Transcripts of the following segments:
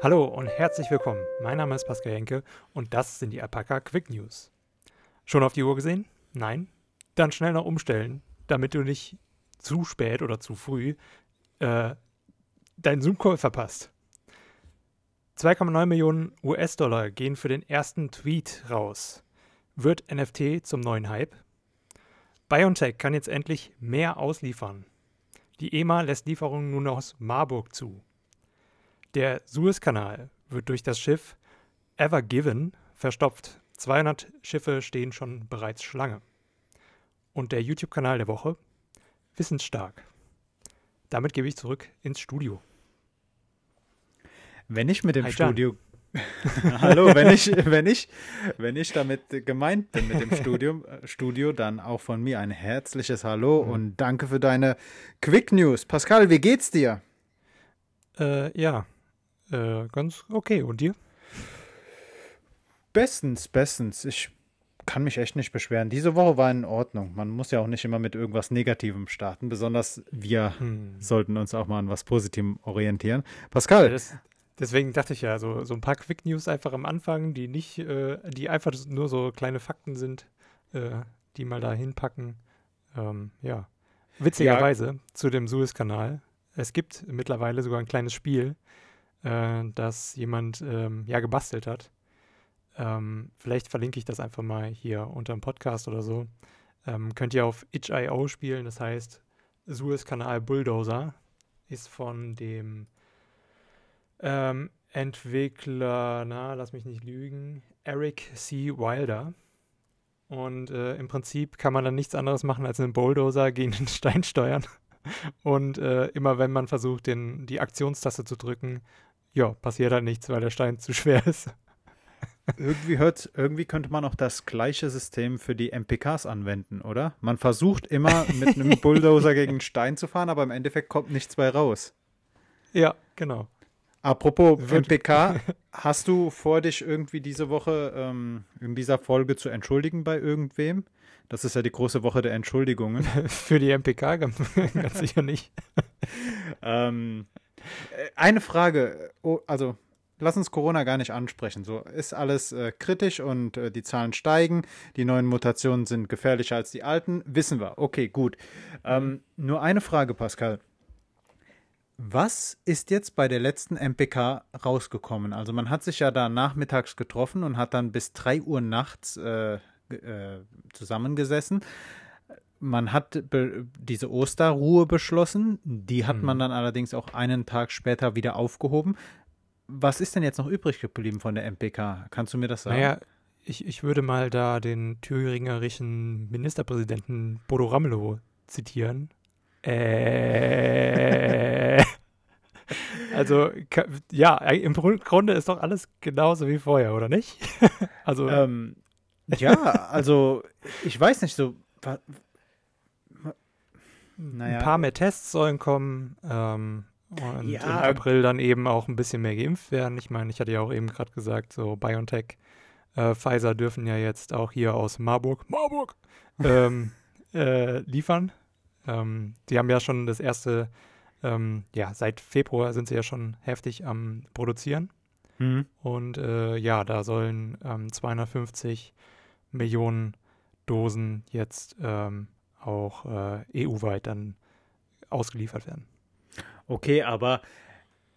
Hallo und herzlich willkommen. Mein Name ist Pascal Henke und das sind die Alpaca Quick News. Schon auf die Uhr gesehen? Nein? Dann schnell noch umstellen, damit du nicht zu spät oder zu früh äh, deinen Zoom-Call verpasst. 2,9 Millionen US-Dollar gehen für den ersten Tweet raus. Wird NFT zum neuen Hype? BioNTech kann jetzt endlich mehr ausliefern. Die EMA lässt Lieferungen nun aus Marburg zu. Der Suezkanal wird durch das Schiff Ever Given verstopft. 200 Schiffe stehen schon bereits Schlange. Und der YouTube-Kanal der Woche Wissensstark. Damit gebe ich zurück ins Studio. Wenn ich mit dem Hi, Studio. Hallo, wenn ich, wenn ich, wenn ich damit gemeint bin mit dem Studium, äh, Studio, dann auch von mir ein herzliches Hallo mhm. und danke für deine Quick News. Pascal, wie geht's dir? Äh, ja, äh, ganz okay. Und dir? Bestens, bestens. Ich kann mich echt nicht beschweren. Diese Woche war in Ordnung. Man muss ja auch nicht immer mit irgendwas Negativem starten. Besonders wir hm. sollten uns auch mal an was Positivem orientieren. Pascal. Ja, das, deswegen dachte ich ja, so, so ein paar Quick News einfach am Anfang, die nicht, äh, die einfach nur so kleine Fakten sind, äh, die mal da hinpacken. Ähm, ja. Witzigerweise ja. zu dem Suezkanal. Es gibt mittlerweile sogar ein kleines Spiel, äh, das jemand ähm, ja gebastelt hat. Ähm, vielleicht verlinke ich das einfach mal hier unter dem Podcast oder so. Ähm, könnt ihr auf itch.io spielen, das heißt Suez-Kanal Bulldozer ist von dem ähm, Entwickler, na, lass mich nicht lügen, Eric C. Wilder. Und äh, im Prinzip kann man dann nichts anderes machen, als einen Bulldozer gegen den Stein steuern. Und äh, immer wenn man versucht, den, die Aktionstaste zu drücken, ja, passiert halt nichts, weil der Stein zu schwer ist. Irgendwie, hört, irgendwie könnte man auch das gleiche System für die MPKs anwenden, oder? Man versucht immer mit einem Bulldozer gegen einen Stein zu fahren, aber im Endeffekt kommt nichts bei raus. Ja, genau. Apropos MPK, hast du vor, dich irgendwie diese Woche ähm, in dieser Folge zu entschuldigen bei irgendwem? Das ist ja die große Woche der Entschuldigungen. Für die MPK ganz sicher nicht. ähm, äh, eine Frage, oh, also lass uns Corona gar nicht ansprechen. So ist alles äh, kritisch und äh, die Zahlen steigen. Die neuen Mutationen sind gefährlicher als die alten. Wissen wir. Okay, gut. Ähm, nur eine Frage, Pascal. Was ist jetzt bei der letzten MPK rausgekommen? Also man hat sich ja da nachmittags getroffen und hat dann bis 3 Uhr nachts äh, äh, zusammengesessen. Man hat diese Osterruhe beschlossen, die hat man mhm. dann allerdings auch einen Tag später wieder aufgehoben. Was ist denn jetzt noch übrig geblieben von der MPK? Kannst du mir das sagen? Naja, ich, ich würde mal da den thüringerischen Ministerpräsidenten Bodo Ramelow zitieren. Äh. also, ja, im Grunde ist doch alles genauso wie vorher, oder nicht? also. Ähm, ja, also, ich weiß nicht, so. Naja. Ein paar mehr Tests sollen kommen. Ähm, und ja. im April dann eben auch ein bisschen mehr geimpft werden. Ich meine, ich hatte ja auch eben gerade gesagt, so BioNTech, äh, Pfizer dürfen ja jetzt auch hier aus Marburg, Marburg, ähm, äh, liefern. Ähm, die haben ja schon das erste, ähm, ja, seit Februar sind sie ja schon heftig am Produzieren. Mhm. Und äh, ja, da sollen 250 ähm, Millionen Dosen jetzt ähm, auch äh, EU-weit dann ausgeliefert werden. Okay, aber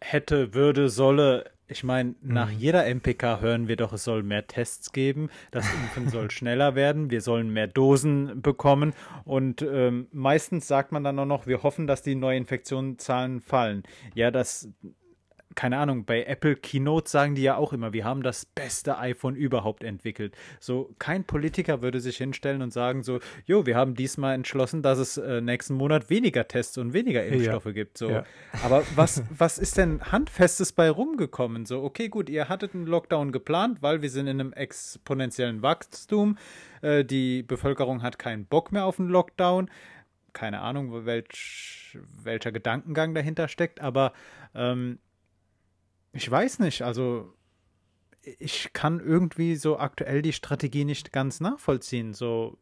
hätte, würde, solle, ich meine, nach mhm. jeder MPK hören wir doch, es soll mehr Tests geben, das Impfen soll schneller werden, wir sollen mehr Dosen bekommen und ähm, meistens sagt man dann auch noch, wir hoffen, dass die Neuinfektionszahlen fallen. Ja, das keine Ahnung, bei Apple Keynote sagen die ja auch immer, wir haben das beste iPhone überhaupt entwickelt. So, kein Politiker würde sich hinstellen und sagen so, jo, wir haben diesmal entschlossen, dass es äh, nächsten Monat weniger Tests und weniger Impfstoffe ja. gibt. So. Ja. Aber was, was ist denn Handfestes bei rumgekommen? So, okay, gut, ihr hattet einen Lockdown geplant, weil wir sind in einem exponentiellen Wachstum. Äh, die Bevölkerung hat keinen Bock mehr auf einen Lockdown. Keine Ahnung, welch, welcher Gedankengang dahinter steckt, aber ähm, ich weiß nicht, also ich kann irgendwie so aktuell die Strategie nicht ganz nachvollziehen. So,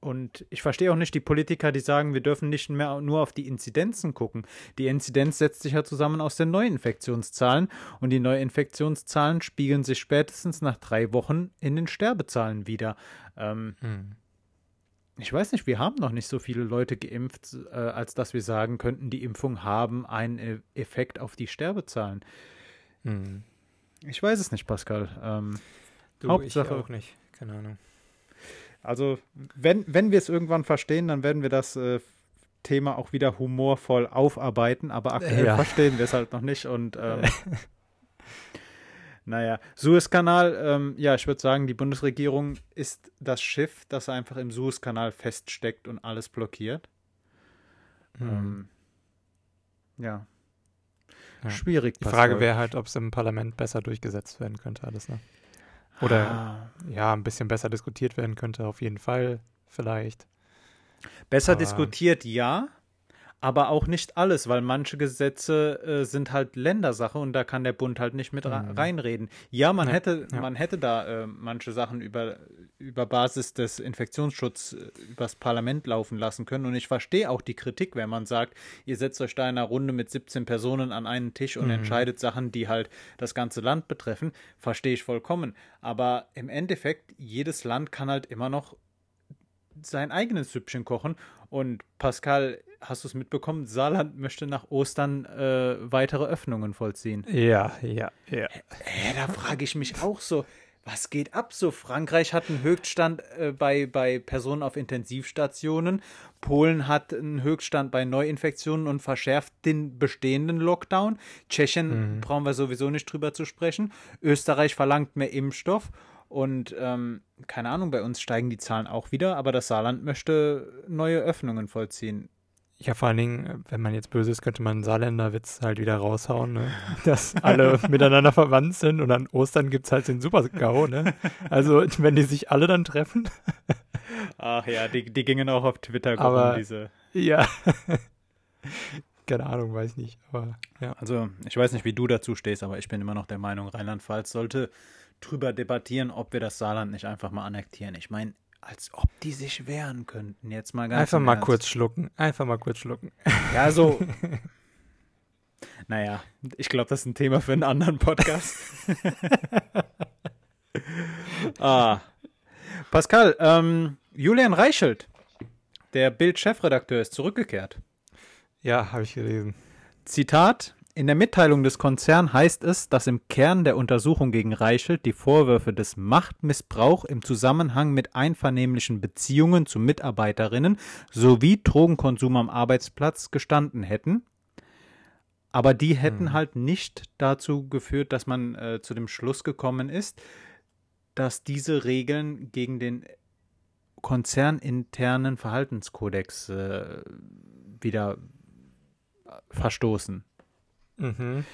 Und ich verstehe auch nicht die Politiker, die sagen, wir dürfen nicht mehr nur auf die Inzidenzen gucken. Die Inzidenz setzt sich ja zusammen aus den Neuinfektionszahlen und die Neuinfektionszahlen spiegeln sich spätestens nach drei Wochen in den Sterbezahlen wieder. Ähm, hm. Ich weiß nicht, wir haben noch nicht so viele Leute geimpft, äh, als dass wir sagen könnten, die Impfung haben einen e Effekt auf die Sterbezahlen. Hm. Ich weiß es nicht, Pascal. Ähm, du, Hauptsache auch nicht. Keine Ahnung. Also, wenn, wenn wir es irgendwann verstehen, dann werden wir das äh, Thema auch wieder humorvoll aufarbeiten, aber aktuell ja. verstehen wir es halt noch nicht. Und ähm, naja, Suezkanal, ähm, ja, ich würde sagen, die Bundesregierung ist das Schiff, das einfach im Suezkanal feststeckt und alles blockiert. Hm. Ähm, ja. ja. Schwierig. Die Frage wäre halt, ob es im Parlament besser durchgesetzt werden könnte, alles, ne? Oder ah. ja, ein bisschen besser diskutiert werden könnte, auf jeden Fall, vielleicht. Besser aber diskutiert, ja, aber auch nicht alles, weil manche Gesetze äh, sind halt Ländersache und da kann der Bund halt nicht mit mhm. reinreden. Ja, man ja, hätte, ja. man hätte da äh, manche Sachen über, über Basis des Infektionsschutzes äh, übers Parlament laufen lassen können. Und ich verstehe auch die Kritik, wenn man sagt, ihr setzt euch da in einer Runde mit 17 Personen an einen Tisch und mhm. entscheidet Sachen, die halt das ganze Land betreffen. Verstehe ich vollkommen. Aber im Endeffekt, jedes Land kann halt immer noch sein eigenes Süppchen kochen. Und Pascal, hast du es mitbekommen? Saarland möchte nach Ostern äh, weitere Öffnungen vollziehen. Ja, ja, ja. Äh, da frage ich mich auch so, was geht ab? So, Frankreich hat einen Höchststand äh, bei, bei Personen auf Intensivstationen. Polen hat einen Höchststand bei Neuinfektionen und verschärft den bestehenden Lockdown. Tschechien mhm. brauchen wir sowieso nicht drüber zu sprechen. Österreich verlangt mehr Impfstoff. Und ähm, keine Ahnung, bei uns steigen die Zahlen auch wieder, aber das Saarland möchte neue Öffnungen vollziehen. Ja, vor allen Dingen, wenn man jetzt böse ist, könnte man einen Saarländerwitz halt wieder raushauen, ne? dass alle miteinander verwandt sind und an Ostern gibt es halt den Super-GAU. Ne? Also, wenn die sich alle dann treffen. Ach ja, die, die gingen auch auf Twitter aber, diese. Ja. Keine Ahnung, weiß ich nicht. Aber, ja. Also, ich weiß nicht, wie du dazu stehst, aber ich bin immer noch der Meinung, Rheinland-Pfalz sollte drüber debattieren, ob wir das Saarland nicht einfach mal annektieren. Ich meine, als ob die sich wehren könnten. Jetzt mal ganz Einfach mal Ernst. kurz schlucken. Einfach mal kurz schlucken. Ja, so. naja, ich glaube, das ist ein Thema für einen anderen Podcast. ah. Pascal, ähm, Julian Reichelt, der Bild-Chefredakteur, ist zurückgekehrt. Ja, habe ich gelesen. Zitat: in der Mitteilung des Konzerns heißt es, dass im Kern der Untersuchung gegen Reichelt die Vorwürfe des Machtmissbrauch im Zusammenhang mit einvernehmlichen Beziehungen zu Mitarbeiterinnen sowie Drogenkonsum am Arbeitsplatz gestanden hätten. Aber die hätten hm. halt nicht dazu geführt, dass man äh, zu dem Schluss gekommen ist, dass diese Regeln gegen den konzerninternen Verhaltenskodex äh, wieder verstoßen. Mhm.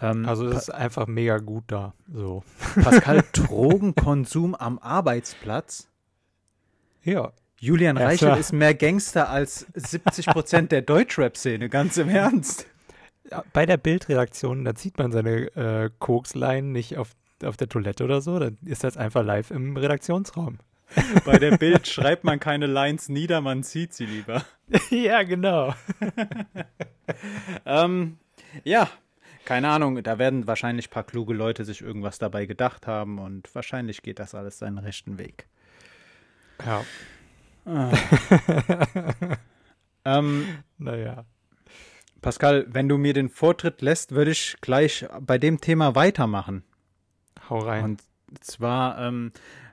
Ähm, also es ist einfach mega gut da. So. Pascal, Drogenkonsum am Arbeitsplatz? Ja. Julian Reichel ist mehr Gangster als 70 Prozent der Deutschrap-Szene, ganz im Ernst. Bei der Bildredaktion, da zieht man seine äh, Kokslein nicht auf, auf der Toilette oder so, dann ist das einfach live im Redaktionsraum. Bei der Bild schreibt man keine Lines nieder, man zieht sie lieber. ja, genau. ähm, ja, keine Ahnung, da werden wahrscheinlich ein paar kluge Leute sich irgendwas dabei gedacht haben und wahrscheinlich geht das alles seinen rechten Weg. Ja. Ah. ähm, naja. Pascal, wenn du mir den Vortritt lässt, würde ich gleich bei dem Thema weitermachen. Hau rein. Und zwar, ähm,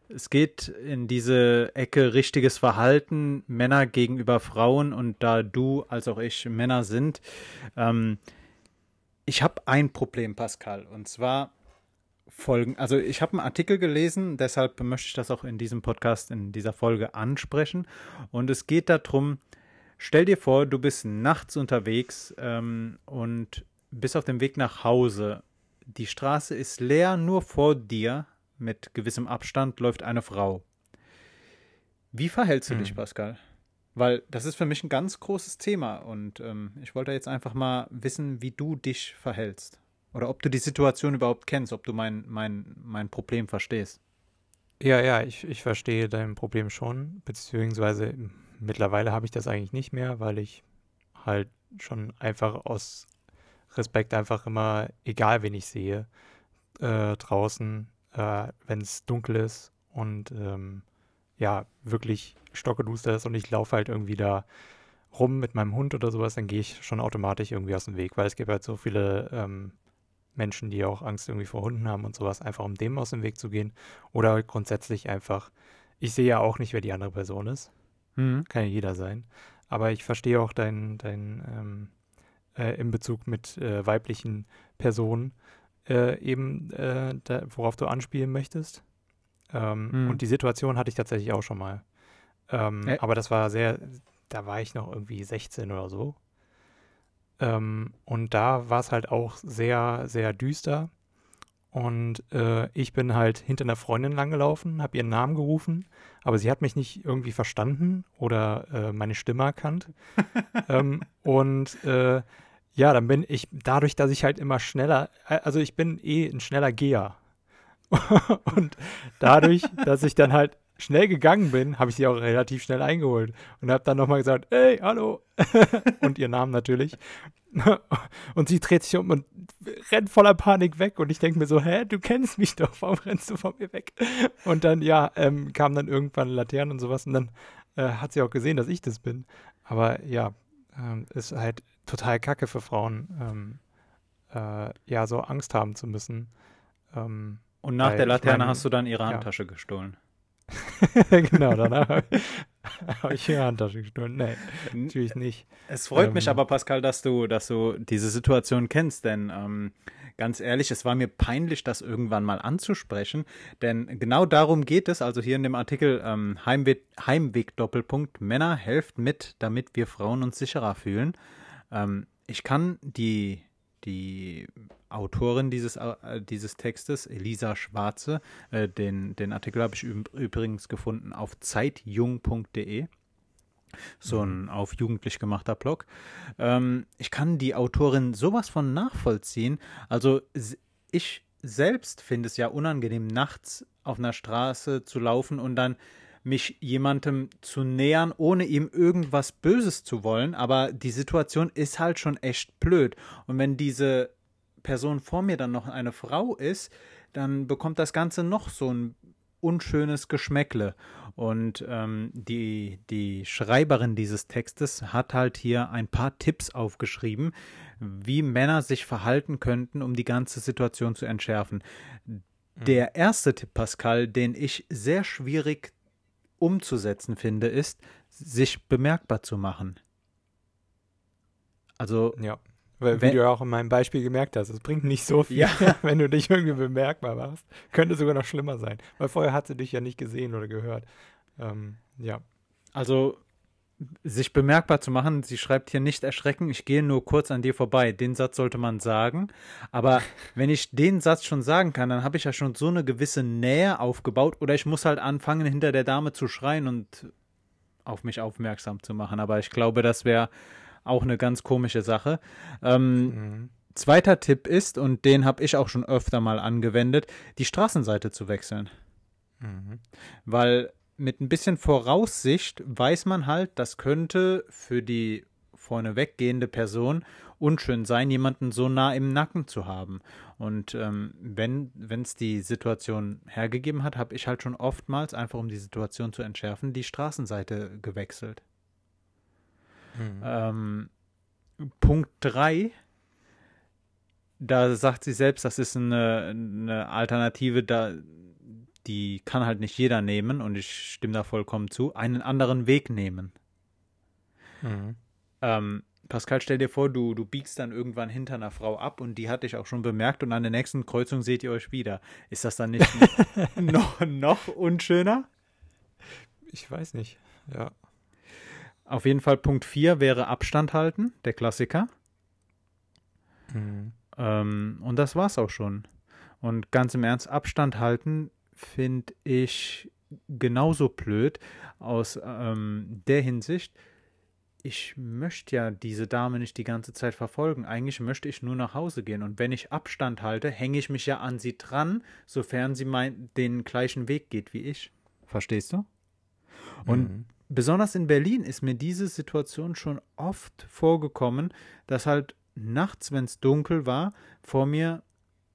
es geht in diese Ecke richtiges Verhalten, Männer gegenüber Frauen und da du als auch ich Männer sind, ähm, ich habe ein Problem, Pascal, und zwar folgen. Also ich habe einen Artikel gelesen, deshalb möchte ich das auch in diesem Podcast, in dieser Folge ansprechen. Und es geht darum, stell dir vor, du bist nachts unterwegs ähm, und bist auf dem Weg nach Hause. Die Straße ist leer, nur vor dir, mit gewissem Abstand, läuft eine Frau. Wie verhältst du hm. dich, Pascal? Weil das ist für mich ein ganz großes Thema und ähm, ich wollte jetzt einfach mal wissen, wie du dich verhältst. Oder ob du die Situation überhaupt kennst, ob du mein, mein, mein Problem verstehst. Ja, ja, ich, ich verstehe dein Problem schon, beziehungsweise mittlerweile habe ich das eigentlich nicht mehr, weil ich halt schon einfach aus Respekt einfach immer, egal wen ich sehe, äh, draußen, äh, wenn es dunkel ist und ähm, ja, wirklich stockeduster ist und ich laufe halt irgendwie da rum mit meinem Hund oder sowas, dann gehe ich schon automatisch irgendwie aus dem Weg, weil es gibt halt so viele ähm, Menschen, die auch Angst irgendwie vor Hunden haben und sowas, einfach um dem aus dem Weg zu gehen. Oder halt grundsätzlich einfach, ich sehe ja auch nicht, wer die andere Person ist. Mhm. Kann ja jeder sein. Aber ich verstehe auch dein, dein ähm, äh, in Bezug mit äh, weiblichen Personen äh, eben, äh, da, worauf du anspielen möchtest. Ähm, mhm. Und die Situation hatte ich tatsächlich auch schon mal. Ähm, aber das war sehr, da war ich noch irgendwie 16 oder so. Ähm, und da war es halt auch sehr, sehr düster. Und äh, ich bin halt hinter einer Freundin langgelaufen, habe ihren Namen gerufen, aber sie hat mich nicht irgendwie verstanden oder äh, meine Stimme erkannt. ähm, und äh, ja, dann bin ich, dadurch, dass ich halt immer schneller, äh, also ich bin eh ein schneller Geher. und dadurch, dass ich dann halt schnell gegangen bin, habe ich sie auch relativ schnell eingeholt und habe dann nochmal gesagt, hey, hallo. und ihr Namen natürlich. und sie dreht sich um und rennt voller Panik weg. Und ich denke mir so, hä, du kennst mich doch, warum rennst du von mir weg? Und dann, ja, ähm, kam dann irgendwann Laternen und sowas und dann äh, hat sie auch gesehen, dass ich das bin. Aber ja, ähm, ist halt total kacke für Frauen, ähm, äh, ja, so Angst haben zu müssen. Ähm, und nach der Laterne mein, hast du dann ihre Handtasche ja. gestohlen. genau, danach habe ich ihre Handtasche gestohlen. Nee, natürlich nicht. Es freut ähm, mich aber, Pascal, dass du, dass du diese Situation kennst, denn ähm, ganz ehrlich, es war mir peinlich, das irgendwann mal anzusprechen, denn genau darum geht es, also hier in dem Artikel ähm, Heimweg, Heimweg Doppelpunkt, Männer helft mit, damit wir Frauen uns sicherer fühlen. Ähm, ich kann die die Autorin dieses, äh, dieses Textes, Elisa Schwarze. Äh, den, den Artikel habe ich übrigens gefunden auf zeitjung.de. So ein mhm. auf jugendlich gemachter Blog. Ähm, ich kann die Autorin sowas von nachvollziehen. Also ich selbst finde es ja unangenehm, nachts auf einer Straße zu laufen und dann mich jemandem zu nähern, ohne ihm irgendwas Böses zu wollen. Aber die Situation ist halt schon echt blöd. Und wenn diese Person vor mir dann noch eine Frau ist, dann bekommt das Ganze noch so ein unschönes Geschmäckle. Und ähm, die, die Schreiberin dieses Textes hat halt hier ein paar Tipps aufgeschrieben, wie Männer sich verhalten könnten, um die ganze Situation zu entschärfen. Mhm. Der erste Tipp, Pascal, den ich sehr schwierig umzusetzen finde, ist, sich bemerkbar zu machen. Also, ja. Weil, wie wenn, du ja auch in meinem Beispiel gemerkt hast, es bringt nicht so viel, ja. wenn du dich irgendwie bemerkbar machst. Könnte sogar noch schlimmer sein. Weil vorher hat sie dich ja nicht gesehen oder gehört. Ähm, ja. Also, sich bemerkbar zu machen, sie schreibt hier nicht erschrecken, ich gehe nur kurz an dir vorbei. Den Satz sollte man sagen. Aber wenn ich den Satz schon sagen kann, dann habe ich ja schon so eine gewisse Nähe aufgebaut. Oder ich muss halt anfangen, hinter der Dame zu schreien und auf mich aufmerksam zu machen. Aber ich glaube, das wäre auch eine ganz komische Sache. Ähm, mhm. Zweiter Tipp ist, und den habe ich auch schon öfter mal angewendet, die Straßenseite zu wechseln. Mhm. Weil mit ein bisschen Voraussicht weiß man halt, das könnte für die vorne weggehende Person unschön sein, jemanden so nah im Nacken zu haben. Und ähm, wenn es die Situation hergegeben hat, habe ich halt schon oftmals, einfach um die Situation zu entschärfen, die Straßenseite gewechselt. Mhm. Ähm, Punkt 3, da sagt sie selbst, das ist eine, eine Alternative, da, die kann halt nicht jeder nehmen und ich stimme da vollkommen zu, einen anderen Weg nehmen. Mhm. Ähm, Pascal, stell dir vor, du, du biegst dann irgendwann hinter einer Frau ab und die hat dich auch schon bemerkt und an der nächsten Kreuzung seht ihr euch wieder. Ist das dann nicht noch, noch unschöner? Ich weiß nicht, ja. Auf jeden Fall Punkt 4 wäre Abstand halten, der Klassiker. Mhm. Ähm, und das war's auch schon. Und ganz im Ernst, Abstand halten finde ich genauso blöd aus ähm, der Hinsicht. ich möchte ja diese Dame nicht die ganze Zeit verfolgen. Eigentlich möchte ich nur nach Hause gehen. Und wenn ich Abstand halte, hänge ich mich ja an sie dran, sofern sie mein, den gleichen Weg geht wie ich. Verstehst du? Und mhm. besonders in Berlin ist mir diese Situation schon oft vorgekommen, dass halt nachts, wenn es dunkel war, vor mir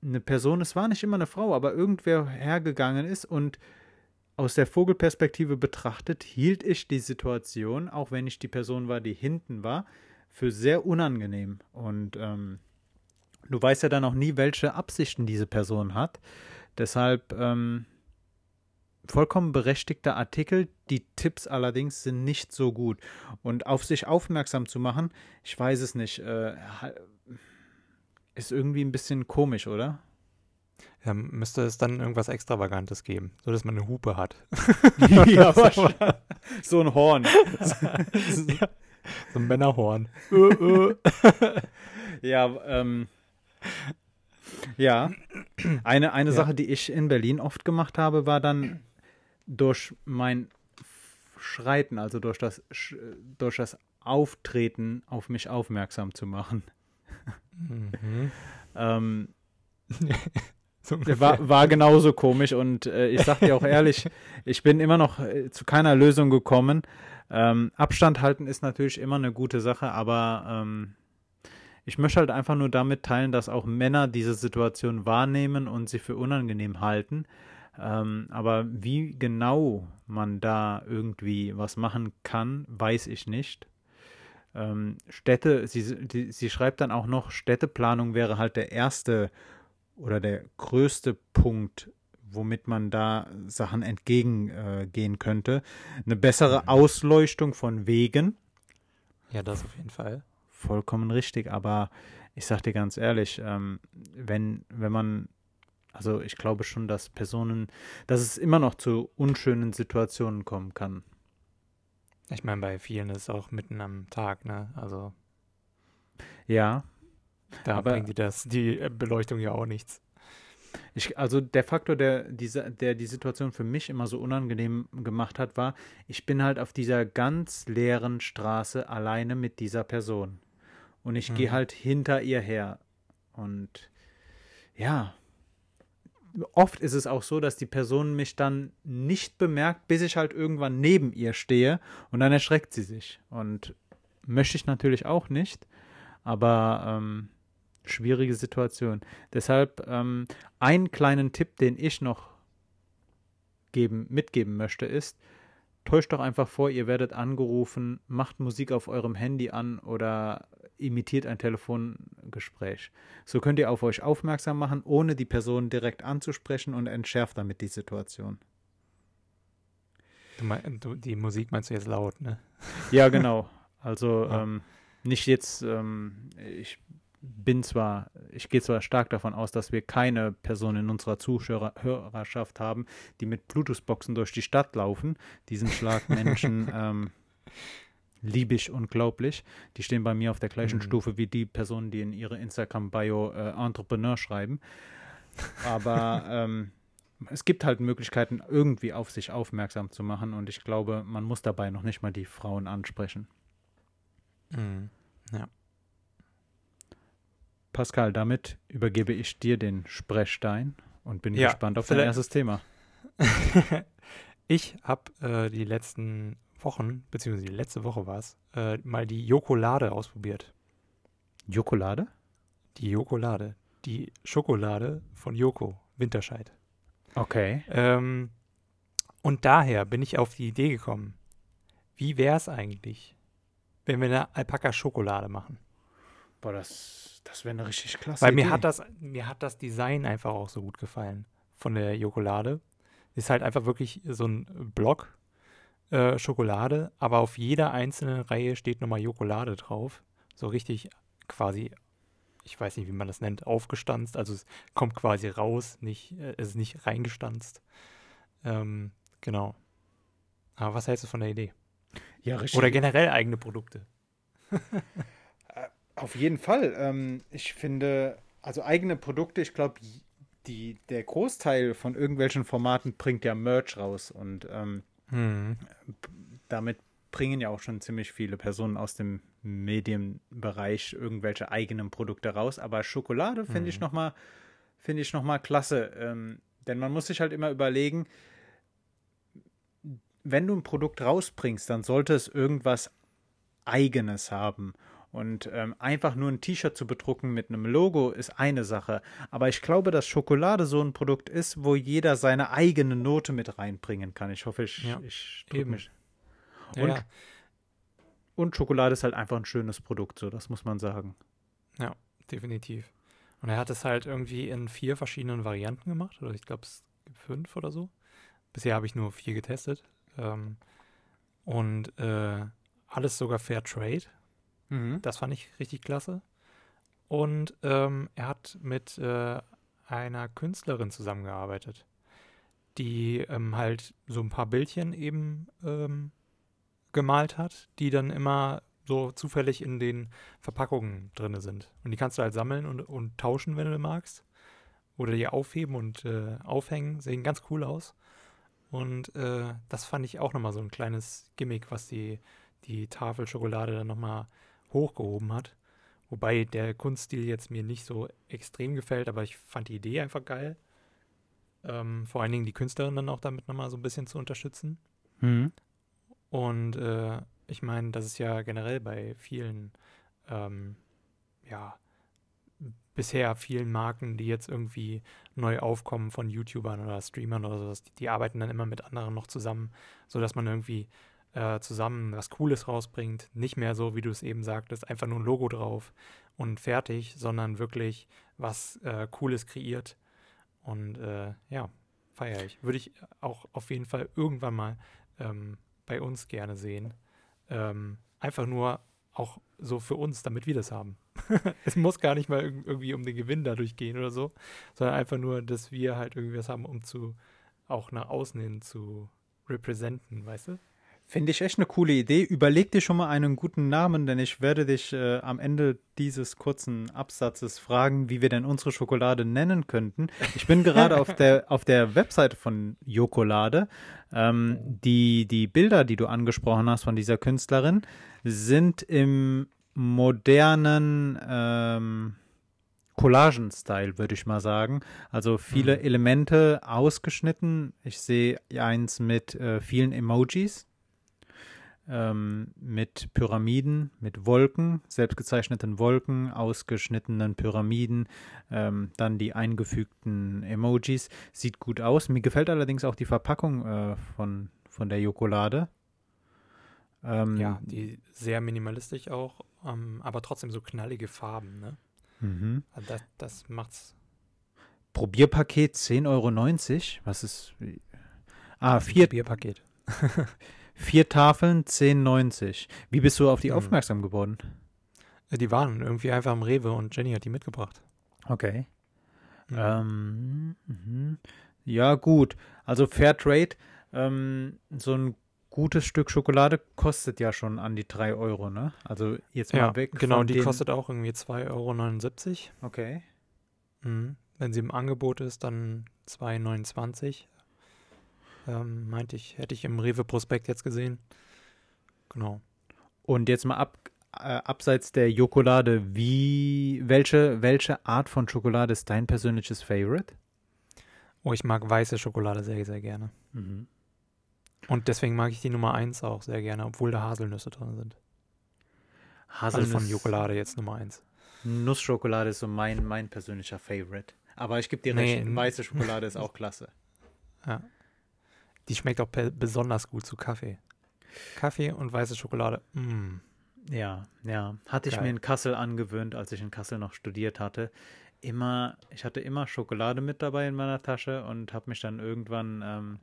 eine Person, es war nicht immer eine Frau, aber irgendwer hergegangen ist und aus der Vogelperspektive betrachtet, hielt ich die Situation, auch wenn ich die Person war, die hinten war, für sehr unangenehm. Und ähm, du weißt ja dann auch nie, welche Absichten diese Person hat. Deshalb ähm, vollkommen berechtigter Artikel. Die Tipps allerdings sind nicht so gut. Und auf sich aufmerksam zu machen, ich weiß es nicht, äh, ist irgendwie ein bisschen komisch, oder? Ja, müsste es dann irgendwas Extravagantes geben, so dass man eine Hupe hat. ja, so ein Horn. ja, so ein Männerhorn. ja, ähm, ja. Eine, eine ja. Sache, die ich in Berlin oft gemacht habe, war dann durch mein Schreiten, also durch das, durch das Auftreten auf mich aufmerksam zu machen. Mhm. ähm, so war, war genauso komisch und äh, ich sag dir auch ehrlich, ich bin immer noch äh, zu keiner Lösung gekommen. Ähm, Abstand halten ist natürlich immer eine gute Sache, aber ähm, ich möchte halt einfach nur damit teilen, dass auch Männer diese Situation wahrnehmen und sie für unangenehm halten. Ähm, aber wie genau man da irgendwie was machen kann, weiß ich nicht. Ähm, Städte, sie, die, sie schreibt dann auch noch, Städteplanung wäre halt der erste oder der größte Punkt, womit man da Sachen entgegengehen äh, könnte. Eine bessere mhm. Ausleuchtung von Wegen. Ja, das auf jeden Fall. Vollkommen richtig, aber ich sag dir ganz ehrlich, ähm, wenn, wenn man, also ich glaube schon, dass Personen, dass es immer noch zu unschönen Situationen kommen kann. Ich meine, bei vielen ist es auch mitten am Tag, ne? Also. Ja, da aber bringt die, das, die Beleuchtung ja auch nichts. Ich, also der Faktor, der, diese, der die Situation für mich immer so unangenehm gemacht hat, war, ich bin halt auf dieser ganz leeren Straße alleine mit dieser Person. Und ich mhm. gehe halt hinter ihr her. Und ja, oft ist es auch so, dass die Person mich dann nicht bemerkt, bis ich halt irgendwann neben ihr stehe und dann erschreckt sie sich. Und möchte ich natürlich auch nicht. Aber ähm, schwierige Situation. Deshalb ähm, einen kleinen Tipp, den ich noch geben, mitgeben möchte, ist, täuscht doch einfach vor, ihr werdet angerufen, macht Musik auf eurem Handy an oder imitiert ein Telefongespräch. So könnt ihr auf euch aufmerksam machen, ohne die Person direkt anzusprechen und entschärft damit die Situation. Du mein, du, die Musik meinst du jetzt laut, ne? Ja, genau. Also ja. Ähm, nicht jetzt, ähm, ich bin zwar, ich gehe zwar stark davon aus, dass wir keine Person in unserer Zuhörerschaft haben, die mit Bluetooth-Boxen durch die Stadt laufen. Diesen Schlag Menschen ähm, liebe ich unglaublich. Die stehen bei mir auf der gleichen mhm. Stufe wie die Personen, die in ihre Instagram-Bio äh, Entrepreneur schreiben. Aber ähm, es gibt halt Möglichkeiten, irgendwie auf sich aufmerksam zu machen und ich glaube, man muss dabei noch nicht mal die Frauen ansprechen. Mhm. Ja. Pascal, damit übergebe ich dir den Sprechstein und bin ja, gespannt auf dein erstes Thema. ich habe äh, die letzten Wochen, beziehungsweise letzte Woche war es, äh, mal die Jokolade ausprobiert. Jokolade? Die Jokolade. Die Schokolade von Joko Winterscheid. Okay. Ähm, und daher bin ich auf die Idee gekommen, wie wäre es eigentlich, wenn wir eine Alpaka-Schokolade machen? Boah, das das wäre eine richtig klasse. Weil Idee. mir hat, das, mir hat das Design einfach auch so gut gefallen von der Jokolade. Ist halt einfach wirklich so ein Block äh, Schokolade, aber auf jeder einzelnen Reihe steht nochmal Jokolade drauf. So richtig quasi, ich weiß nicht, wie man das nennt, aufgestanzt. Also es kommt quasi raus, nicht, äh, es ist nicht reingestanzt. Ähm, genau. Aber was hältst du von der Idee? Ja, richtig. Oder generell eigene Produkte. Auf jeden Fall. Ähm, ich finde, also eigene Produkte, ich glaube, die, der Großteil von irgendwelchen Formaten bringt ja Merch raus und ähm, hm. damit bringen ja auch schon ziemlich viele Personen aus dem Medienbereich irgendwelche eigenen Produkte raus. Aber Schokolade finde mhm. ich nochmal, finde ich nochmal klasse. Ähm, denn man muss sich halt immer überlegen, wenn du ein Produkt rausbringst, dann sollte es irgendwas Eigenes haben. Und ähm, einfach nur ein T-Shirt zu bedrucken mit einem Logo ist eine Sache. Aber ich glaube, dass Schokolade so ein Produkt ist, wo jeder seine eigene Note mit reinbringen kann. Ich hoffe, ich, ja, ich drücke mich. Und, ja. und Schokolade ist halt einfach ein schönes Produkt, so das muss man sagen. Ja, definitiv. Und er hat es halt irgendwie in vier verschiedenen Varianten gemacht. Oder ich glaube, es gibt fünf oder so. Bisher habe ich nur vier getestet. Ähm, und äh, alles sogar Fair Trade. Mhm. Das fand ich richtig klasse. Und ähm, er hat mit äh, einer Künstlerin zusammengearbeitet, die ähm, halt so ein paar Bildchen eben ähm, gemalt hat, die dann immer so zufällig in den Verpackungen drin sind. Und die kannst du halt sammeln und, und tauschen, wenn du magst. Oder die aufheben und äh, aufhängen. Sehen ganz cool aus. Und äh, das fand ich auch nochmal so ein kleines Gimmick, was die, die Tafel Schokolade dann nochmal hochgehoben hat. Wobei der Kunststil jetzt mir nicht so extrem gefällt, aber ich fand die Idee einfach geil. Ähm, vor allen Dingen die Künstlerin dann auch damit nochmal so ein bisschen zu unterstützen. Mhm. Und äh, ich meine, das ist ja generell bei vielen, ähm, ja, bisher vielen Marken, die jetzt irgendwie neu aufkommen von YouTubern oder Streamern oder sowas, die, die arbeiten dann immer mit anderen noch zusammen, sodass man irgendwie äh, zusammen was Cooles rausbringt. Nicht mehr so, wie du es eben sagtest, einfach nur ein Logo drauf und fertig, sondern wirklich was äh, Cooles kreiert. Und äh, ja, feiere ich. Würde ich auch auf jeden Fall irgendwann mal ähm, bei uns gerne sehen. Ähm, einfach nur auch so für uns, damit wir das haben. es muss gar nicht mal irgendwie um den Gewinn dadurch gehen oder so, sondern einfach nur, dass wir halt irgendwie was haben, um zu auch nach außen hin zu representen, weißt du? Finde ich echt eine coole Idee. Überleg dir schon mal einen guten Namen, denn ich werde dich äh, am Ende dieses kurzen Absatzes fragen, wie wir denn unsere Schokolade nennen könnten. Ich bin gerade auf der auf der Webseite von Jokolade. Ähm, die die Bilder, die du angesprochen hast von dieser Künstlerin, sind im modernen ähm, Collagen-Style, würde ich mal sagen. Also viele mhm. Elemente ausgeschnitten. Ich sehe eins mit äh, vielen Emojis ähm, mit Pyramiden, mit Wolken, selbstgezeichneten Wolken, ausgeschnittenen Pyramiden, ähm, dann die eingefügten Emojis. Sieht gut aus. Mir gefällt allerdings auch die Verpackung äh, von, von der Jokolade. Ähm, ja, die sehr minimalistisch auch, ähm, aber trotzdem so knallige Farben. Ne? Mhm. Also das, das macht's. Probierpaket 10,90 Euro. Was ist. Ah, vier. Probierpaket. Vier Tafeln, 10,90. Wie bist du auf die hm. aufmerksam geworden? Äh, die waren irgendwie einfach am Rewe und Jenny hat die mitgebracht. Okay. Mhm. Ähm, mhm. Ja, gut. Also Fairtrade, ähm, so ein gutes Stück Schokolade kostet ja schon an die 3 Euro, ne? Also jetzt mal ja, weg. Genau, die kostet auch irgendwie 2,79 Euro. Okay. Mhm. Wenn sie im Angebot ist, dann 2,29 ähm, meinte ich, hätte ich im Rewe-Prospekt jetzt gesehen. Genau. Und jetzt mal ab, äh, abseits der Jokolade, wie, welche, welche Art von Schokolade ist dein persönliches Favorite? Oh, ich mag weiße Schokolade sehr, sehr gerne. Mhm. Und deswegen mag ich die Nummer 1 auch sehr gerne, obwohl da Haselnüsse drin sind. Haselnüsse. Also von Jokolade jetzt Nummer 1. Nussschokolade ist so mein, mein persönlicher Favorite. Aber ich gebe dir recht, nee, weiße Schokolade ist auch klasse. Ja. Die schmeckt auch besonders gut zu Kaffee. Kaffee und weiße Schokolade. Mm. Ja, ja. Hatte Geil. ich mir in Kassel angewöhnt, als ich in Kassel noch studiert hatte. Immer, ich hatte immer Schokolade mit dabei in meiner Tasche und habe mich dann irgendwann ähm,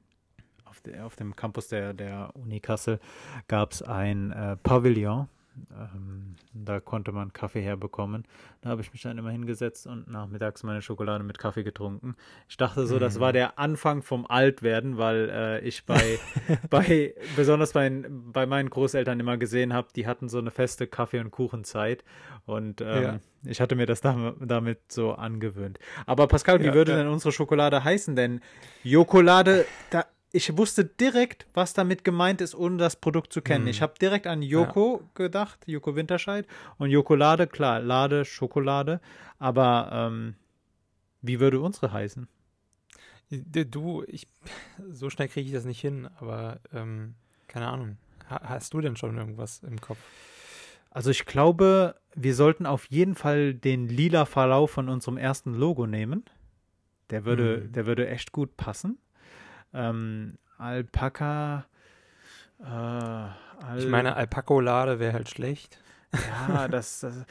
auf, de, auf, dem Campus der, der Uni Kassel gab es ein äh, Pavillon ähm, da konnte man Kaffee herbekommen. Da habe ich mich dann immer hingesetzt und nachmittags meine Schokolade mit Kaffee getrunken. Ich dachte so, das war mhm. der Anfang vom Altwerden, weil äh, ich bei, bei besonders bei, bei meinen Großeltern immer gesehen habe, die hatten so eine feste Kaffee- und Kuchenzeit. Und ähm, ja. ich hatte mir das damit so angewöhnt. Aber Pascal, wie ja, würde ja. denn unsere Schokolade heißen? Denn Jokolade, da ich wusste direkt, was damit gemeint ist, ohne das Produkt zu kennen. Mhm. Ich habe direkt an Joko ja. gedacht, Joko Winterscheid und Jokolade, klar, Lade, Schokolade, aber ähm, wie würde unsere heißen? Du, ich, so schnell kriege ich das nicht hin, aber ähm, keine Ahnung. Ha hast du denn schon irgendwas im Kopf? Also ich glaube, wir sollten auf jeden Fall den lila Verlauf von unserem ersten Logo nehmen. Der würde, mhm. der würde echt gut passen. Ähm, Alpaka. Äh, Al ich meine, Alpakolade wäre halt schlecht. Ja, das, das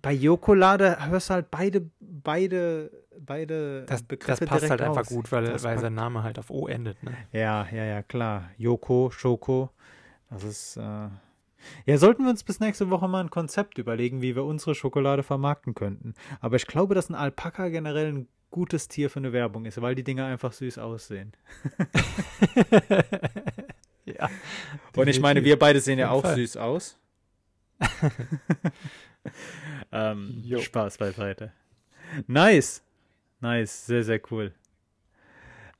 bei Jokolade hörst du halt beide, beide, beide das, Begriffe Das passt halt aus. einfach gut, weil, weil sein Name halt auf O endet. Ne? Ja, ja, ja, klar. Joko, Schoko. Das ist. Äh ja, sollten wir uns bis nächste Woche mal ein Konzept überlegen, wie wir unsere Schokolade vermarkten könnten. Aber ich glaube, dass ein Alpaka generell ein gutes Tier für eine Werbung ist, weil die Dinger einfach süß aussehen. ja. Und ich meine, wir beide sehen ja auch Fall. süß aus. ähm, Spaß beiseite. Nice. Nice. Sehr, sehr cool.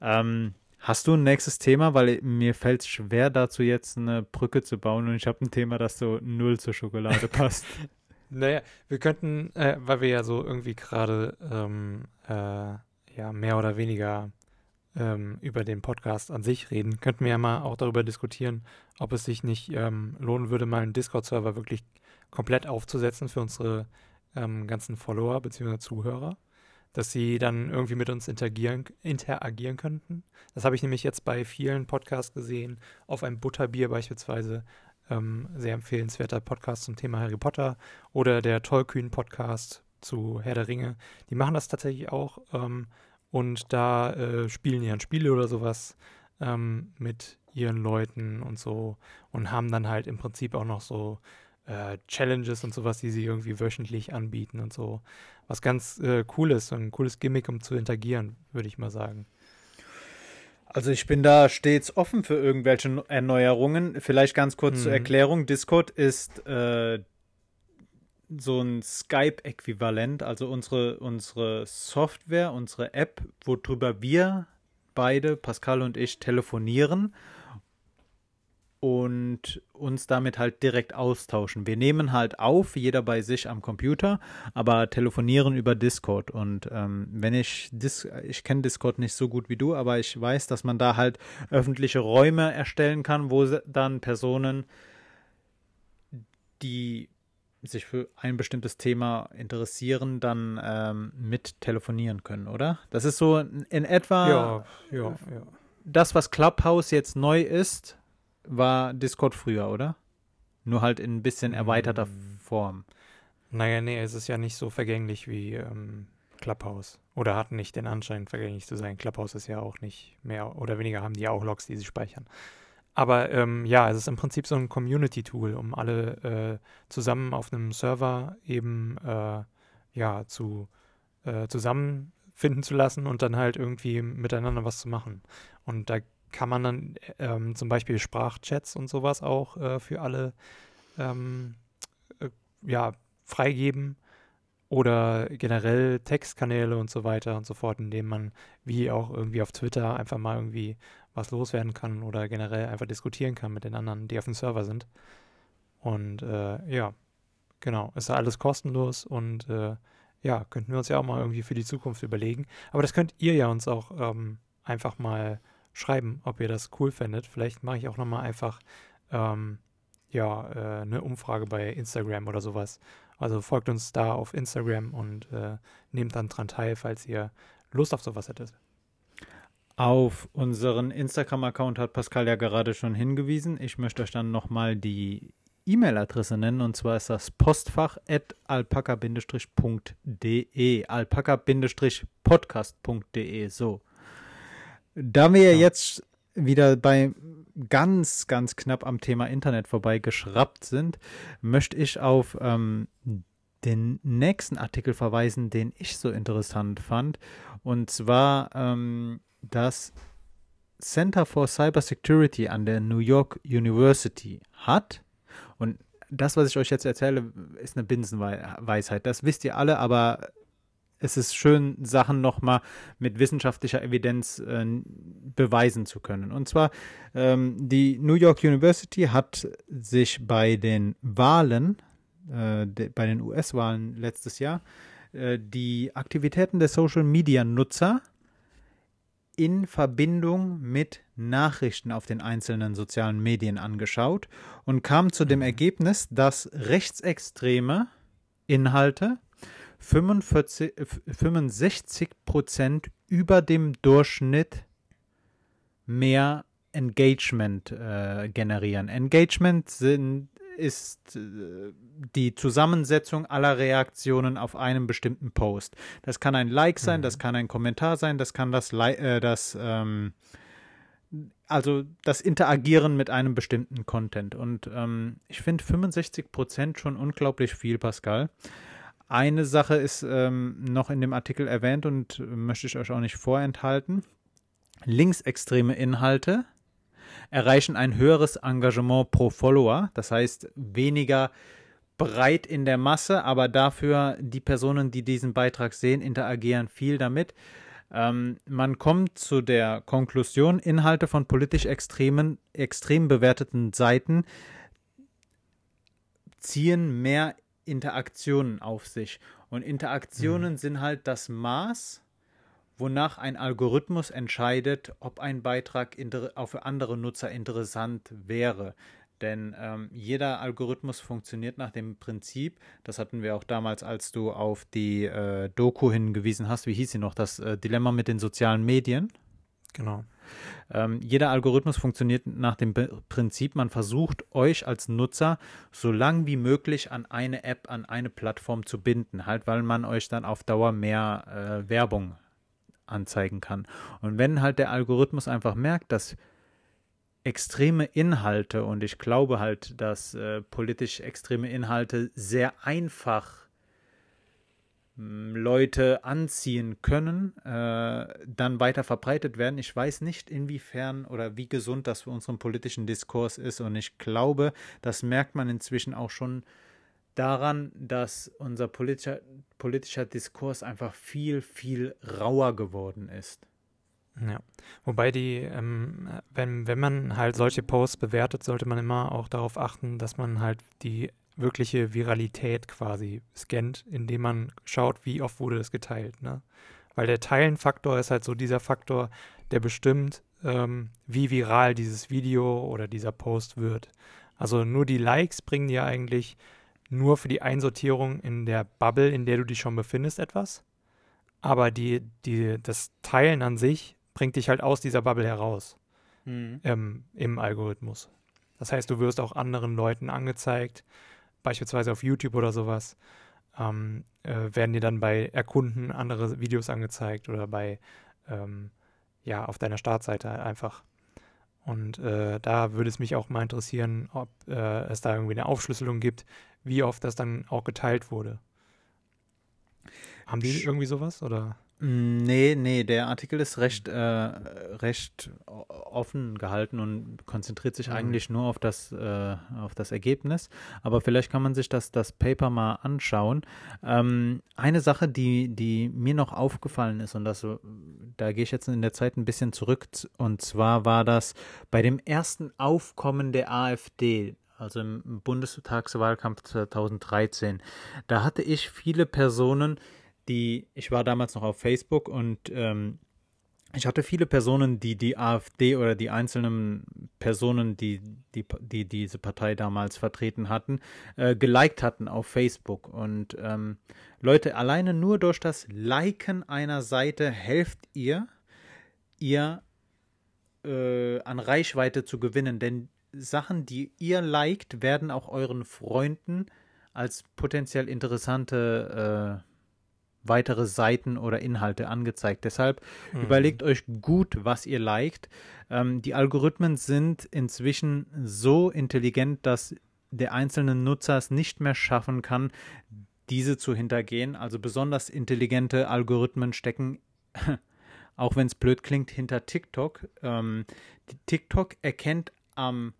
Ähm, hast du ein nächstes Thema? Weil mir fällt es schwer, dazu jetzt eine Brücke zu bauen und ich habe ein Thema, das so null zur Schokolade passt. naja, wir könnten, äh, weil wir ja so irgendwie gerade ähm, äh, ja mehr oder weniger ähm, über den Podcast an sich reden, könnten wir ja mal auch darüber diskutieren, ob es sich nicht ähm, lohnen würde, mal einen Discord-Server wirklich komplett aufzusetzen für unsere ähm, ganzen Follower bzw. Zuhörer, dass sie dann irgendwie mit uns interagieren, interagieren könnten. Das habe ich nämlich jetzt bei vielen Podcasts gesehen, auf einem Butterbier beispielsweise. Ähm, sehr empfehlenswerter Podcast zum Thema Harry Potter oder der Tollkühn-Podcast zu Herr der Ringe. Die machen das tatsächlich auch. Ähm, und da äh, spielen die dann Spiele oder sowas ähm, mit ihren Leuten und so und haben dann halt im Prinzip auch noch so äh, Challenges und sowas, die sie irgendwie wöchentlich anbieten und so. Was ganz äh, cool ist, ein cooles Gimmick, um zu interagieren, würde ich mal sagen. Also ich bin da stets offen für irgendwelche Erneuerungen. Vielleicht ganz kurz mhm. zur Erklärung. Discord ist äh, so ein Skype-Äquivalent, also unsere, unsere Software, unsere App, worüber wir beide, Pascal und ich, telefonieren und uns damit halt direkt austauschen. Wir nehmen halt auf, jeder bei sich am Computer, aber telefonieren über Discord. Und ähm, wenn ich, Dis ich kenne Discord nicht so gut wie du, aber ich weiß, dass man da halt öffentliche Räume erstellen kann, wo dann Personen, die sich für ein bestimmtes Thema interessieren, dann ähm, mit telefonieren können, oder? Das ist so in etwa ja, ja, ja. das, was Clubhouse jetzt neu ist, war Discord früher, oder? Nur halt in ein bisschen erweiterter hm. Form. Naja, nee, es ist ja nicht so vergänglich wie ähm, Clubhouse. Oder hat nicht den Anschein, vergänglich zu sein. Clubhouse ist ja auch nicht mehr oder weniger, haben die auch Logs, die sie speichern. Aber ähm, ja, es ist im Prinzip so ein Community-Tool, um alle äh, zusammen auf einem Server eben äh, ja zu äh, zusammenfinden zu lassen und dann halt irgendwie miteinander was zu machen. Und da kann man dann ähm, zum Beispiel Sprachchats und sowas auch äh, für alle ähm, äh, ja, freigeben oder generell Textkanäle und so weiter und so fort, indem man wie auch irgendwie auf Twitter einfach mal irgendwie was loswerden kann oder generell einfach diskutieren kann mit den anderen, die auf dem Server sind. Und äh, ja, genau, ist ja alles kostenlos und äh, ja, könnten wir uns ja auch mal irgendwie für die Zukunft überlegen. Aber das könnt ihr ja uns auch ähm, einfach mal schreiben, ob ihr das cool fändet. Vielleicht mache ich auch nochmal einfach ähm, ja, äh, eine Umfrage bei Instagram oder sowas. Also folgt uns da auf Instagram und äh, nehmt dann dran teil, falls ihr Lust auf sowas hättet. Auf unseren Instagram-Account hat Pascal ja gerade schon hingewiesen. Ich möchte euch dann nochmal die E-Mail-Adresse nennen und zwar ist das postfach at alpaka-.de alpaka-podcast.de so. Da wir ja. jetzt wieder bei ganz, ganz knapp am Thema Internet vorbei geschraubt sind, möchte ich auf ähm, den nächsten Artikel verweisen, den ich so interessant fand. Und zwar ähm, das Center for Cybersecurity an der New York University hat. Und das, was ich euch jetzt erzähle, ist eine Binsenweisheit. Das wisst ihr alle, aber es ist schön, Sachen nochmal mit wissenschaftlicher Evidenz äh, beweisen zu können. Und zwar, ähm, die New York University hat sich bei den Wahlen, äh, de, bei den US-Wahlen letztes Jahr, äh, die Aktivitäten der Social-Media-Nutzer in Verbindung mit Nachrichten auf den einzelnen sozialen Medien angeschaut und kam zu dem mhm. Ergebnis, dass rechtsextreme Inhalte 45, 65 Prozent über dem Durchschnitt mehr Engagement äh, generieren. Engagement sind, ist äh, die Zusammensetzung aller Reaktionen auf einen bestimmten Post. Das kann ein Like sein, mhm. das kann ein Kommentar sein, das kann das, äh, das ähm, also das Interagieren mit einem bestimmten Content. Und ähm, ich finde 65 Prozent schon unglaublich viel, Pascal. Eine Sache ist ähm, noch in dem Artikel erwähnt und möchte ich euch auch nicht vorenthalten. Linksextreme Inhalte erreichen ein höheres Engagement pro Follower, das heißt weniger breit in der Masse, aber dafür die Personen, die diesen Beitrag sehen, interagieren viel damit. Ähm, man kommt zu der Konklusion, Inhalte von politisch extremen, extrem bewerteten Seiten ziehen mehr Interaktionen auf sich. Und Interaktionen mhm. sind halt das Maß, wonach ein Algorithmus entscheidet, ob ein Beitrag auch für andere Nutzer interessant wäre. Denn ähm, jeder Algorithmus funktioniert nach dem Prinzip, das hatten wir auch damals, als du auf die äh, Doku hingewiesen hast, wie hieß sie noch, das äh, Dilemma mit den sozialen Medien. Genau. Ähm, jeder Algorithmus funktioniert nach dem Prinzip, man versucht euch als Nutzer so lang wie möglich an eine App, an eine Plattform zu binden, halt weil man euch dann auf Dauer mehr äh, Werbung anzeigen kann. Und wenn halt der Algorithmus einfach merkt, dass extreme Inhalte und ich glaube halt, dass äh, politisch extreme Inhalte sehr einfach Leute anziehen können, äh, dann weiter verbreitet werden. Ich weiß nicht, inwiefern oder wie gesund das für unseren politischen Diskurs ist. Und ich glaube, das merkt man inzwischen auch schon daran, dass unser politischer, politischer Diskurs einfach viel, viel rauer geworden ist. Ja, wobei die, ähm, wenn, wenn man halt solche Posts bewertet, sollte man immer auch darauf achten, dass man halt die wirkliche Viralität quasi scannt, indem man schaut, wie oft wurde es geteilt. Ne? Weil der Teilenfaktor ist halt so dieser Faktor, der bestimmt, ähm, wie viral dieses Video oder dieser Post wird. Also nur die Likes bringen dir eigentlich nur für die Einsortierung in der Bubble, in der du dich schon befindest, etwas. Aber die, die, das Teilen an sich bringt dich halt aus dieser Bubble heraus mhm. ähm, im Algorithmus. Das heißt, du wirst auch anderen Leuten angezeigt, beispielsweise auf YouTube oder sowas, ähm, äh, werden dir dann bei Erkunden andere Videos angezeigt oder bei, ähm, ja, auf deiner Startseite einfach. Und äh, da würde es mich auch mal interessieren, ob äh, es da irgendwie eine Aufschlüsselung gibt, wie oft das dann auch geteilt wurde. Haben die irgendwie sowas oder? Mm, nee, nee, der Artikel ist recht, äh, recht offen gehalten und konzentriert sich mhm. eigentlich nur auf das, äh, auf das Ergebnis. Aber vielleicht kann man sich das, das Paper mal anschauen. Ähm, eine Sache, die, die mir noch aufgefallen ist, und das, da gehe ich jetzt in der Zeit ein bisschen zurück, und zwar war das bei dem ersten Aufkommen der AfD, also im Bundestagswahlkampf 2013. Da hatte ich viele Personen, die, ich war damals noch auf Facebook und ähm, ich hatte viele Personen, die die AfD oder die einzelnen Personen, die, die, die diese Partei damals vertreten hatten, äh, geliked hatten auf Facebook. Und ähm, Leute, alleine nur durch das Liken einer Seite helft ihr, ihr äh, an Reichweite zu gewinnen. Denn Sachen, die ihr liked, werden auch euren Freunden als potenziell interessante äh, weitere Seiten oder Inhalte angezeigt. Deshalb mhm. überlegt euch gut, was ihr liked. Ähm, die Algorithmen sind inzwischen so intelligent, dass der einzelne Nutzer es nicht mehr schaffen kann, diese zu hintergehen. Also besonders intelligente Algorithmen stecken, auch wenn es blöd klingt, hinter TikTok. Ähm, TikTok erkennt am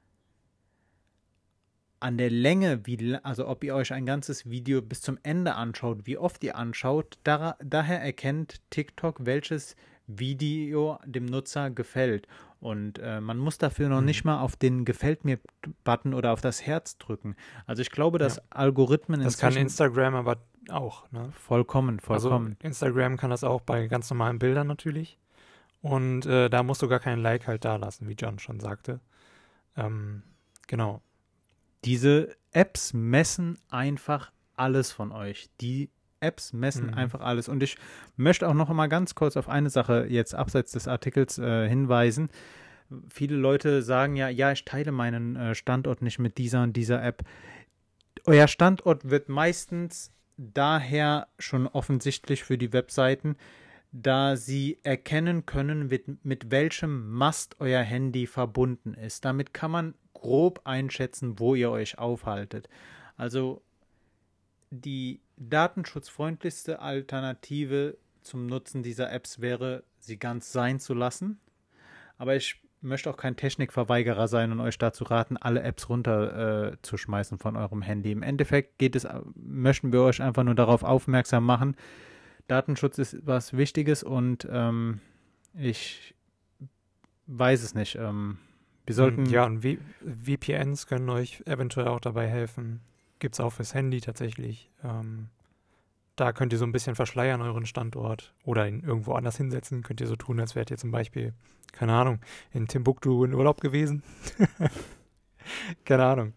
an der Länge, wie, also ob ihr euch ein ganzes Video bis zum Ende anschaut, wie oft ihr anschaut, da, daher erkennt TikTok, welches Video dem Nutzer gefällt. Und äh, man muss dafür noch mhm. nicht mal auf den Gefällt mir-Button oder auf das Herz drücken. Also ich glaube, dass ja. Algorithmen Das kann Instagram aber auch. Ne? Vollkommen, also vollkommen. Also Instagram kann das auch bei ganz normalen Bildern natürlich. Und äh, da musst du gar keinen Like halt da lassen, wie John schon sagte. Ähm, genau. Diese Apps messen einfach alles von euch. Die Apps messen mhm. einfach alles. Und ich möchte auch noch mal ganz kurz auf eine Sache jetzt abseits des Artikels äh, hinweisen. Viele Leute sagen ja, ja, ich teile meinen äh, Standort nicht mit dieser und dieser App. Euer Standort wird meistens daher schon offensichtlich für die Webseiten, da sie erkennen können, mit, mit welchem Mast euer Handy verbunden ist. Damit kann man grob einschätzen, wo ihr euch aufhaltet. Also die datenschutzfreundlichste Alternative zum Nutzen dieser Apps wäre, sie ganz sein zu lassen. Aber ich möchte auch kein Technikverweigerer sein und euch dazu raten, alle Apps runterzuschmeißen äh, von eurem Handy. Im Endeffekt geht es, möchten wir euch einfach nur darauf aufmerksam machen. Datenschutz ist was Wichtiges und ähm, ich weiß es nicht. Ähm, wir sollten. Ja, und VPNs können euch eventuell auch dabei helfen. Gibt es auch fürs Handy tatsächlich. Ähm, da könnt ihr so ein bisschen verschleiern euren Standort oder ihn irgendwo anders hinsetzen. Könnt ihr so tun, als wärt ihr zum Beispiel, keine Ahnung, in Timbuktu in Urlaub gewesen. keine Ahnung.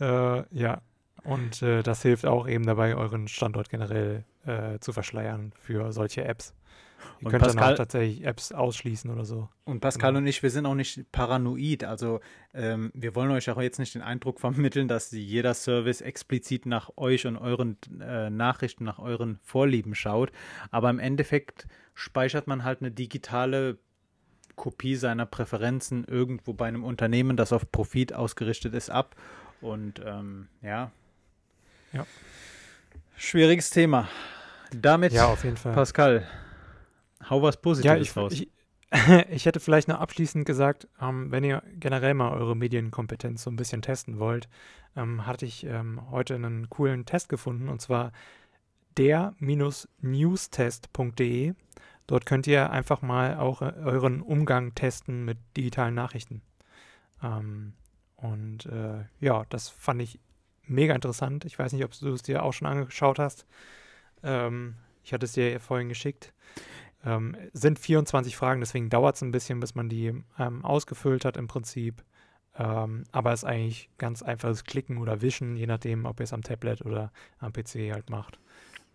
Äh, ja, und äh, das hilft auch eben dabei, euren Standort generell äh, zu verschleiern für solche Apps. Ihr und könnt Pascal, tatsächlich Apps ausschließen oder so. Und Pascal genau. und ich, wir sind auch nicht paranoid. Also ähm, wir wollen euch auch jetzt nicht den Eindruck vermitteln, dass jeder Service explizit nach euch und euren äh, Nachrichten, nach euren Vorlieben schaut. Aber im Endeffekt speichert man halt eine digitale Kopie seiner Präferenzen irgendwo bei einem Unternehmen, das auf Profit ausgerichtet ist, ab. Und ähm, ja. Ja. Schwieriges Thema. Damit, ja, auf jeden Fall. Pascal, Hau was Positives ja, ich, raus. Ich, ich hätte vielleicht noch abschließend gesagt, ähm, wenn ihr generell mal eure Medienkompetenz so ein bisschen testen wollt, ähm, hatte ich ähm, heute einen coolen Test gefunden und zwar der-newstest.de. Dort könnt ihr einfach mal auch äh, euren Umgang testen mit digitalen Nachrichten. Ähm, und äh, ja, das fand ich mega interessant. Ich weiß nicht, ob du es dir auch schon angeschaut hast. Ähm, ich hatte es dir vorhin geschickt. Ähm, sind 24 Fragen, deswegen dauert es ein bisschen, bis man die ähm, ausgefüllt hat im Prinzip. Ähm, aber es ist eigentlich ganz einfaches Klicken oder Wischen, je nachdem, ob ihr es am Tablet oder am PC halt macht.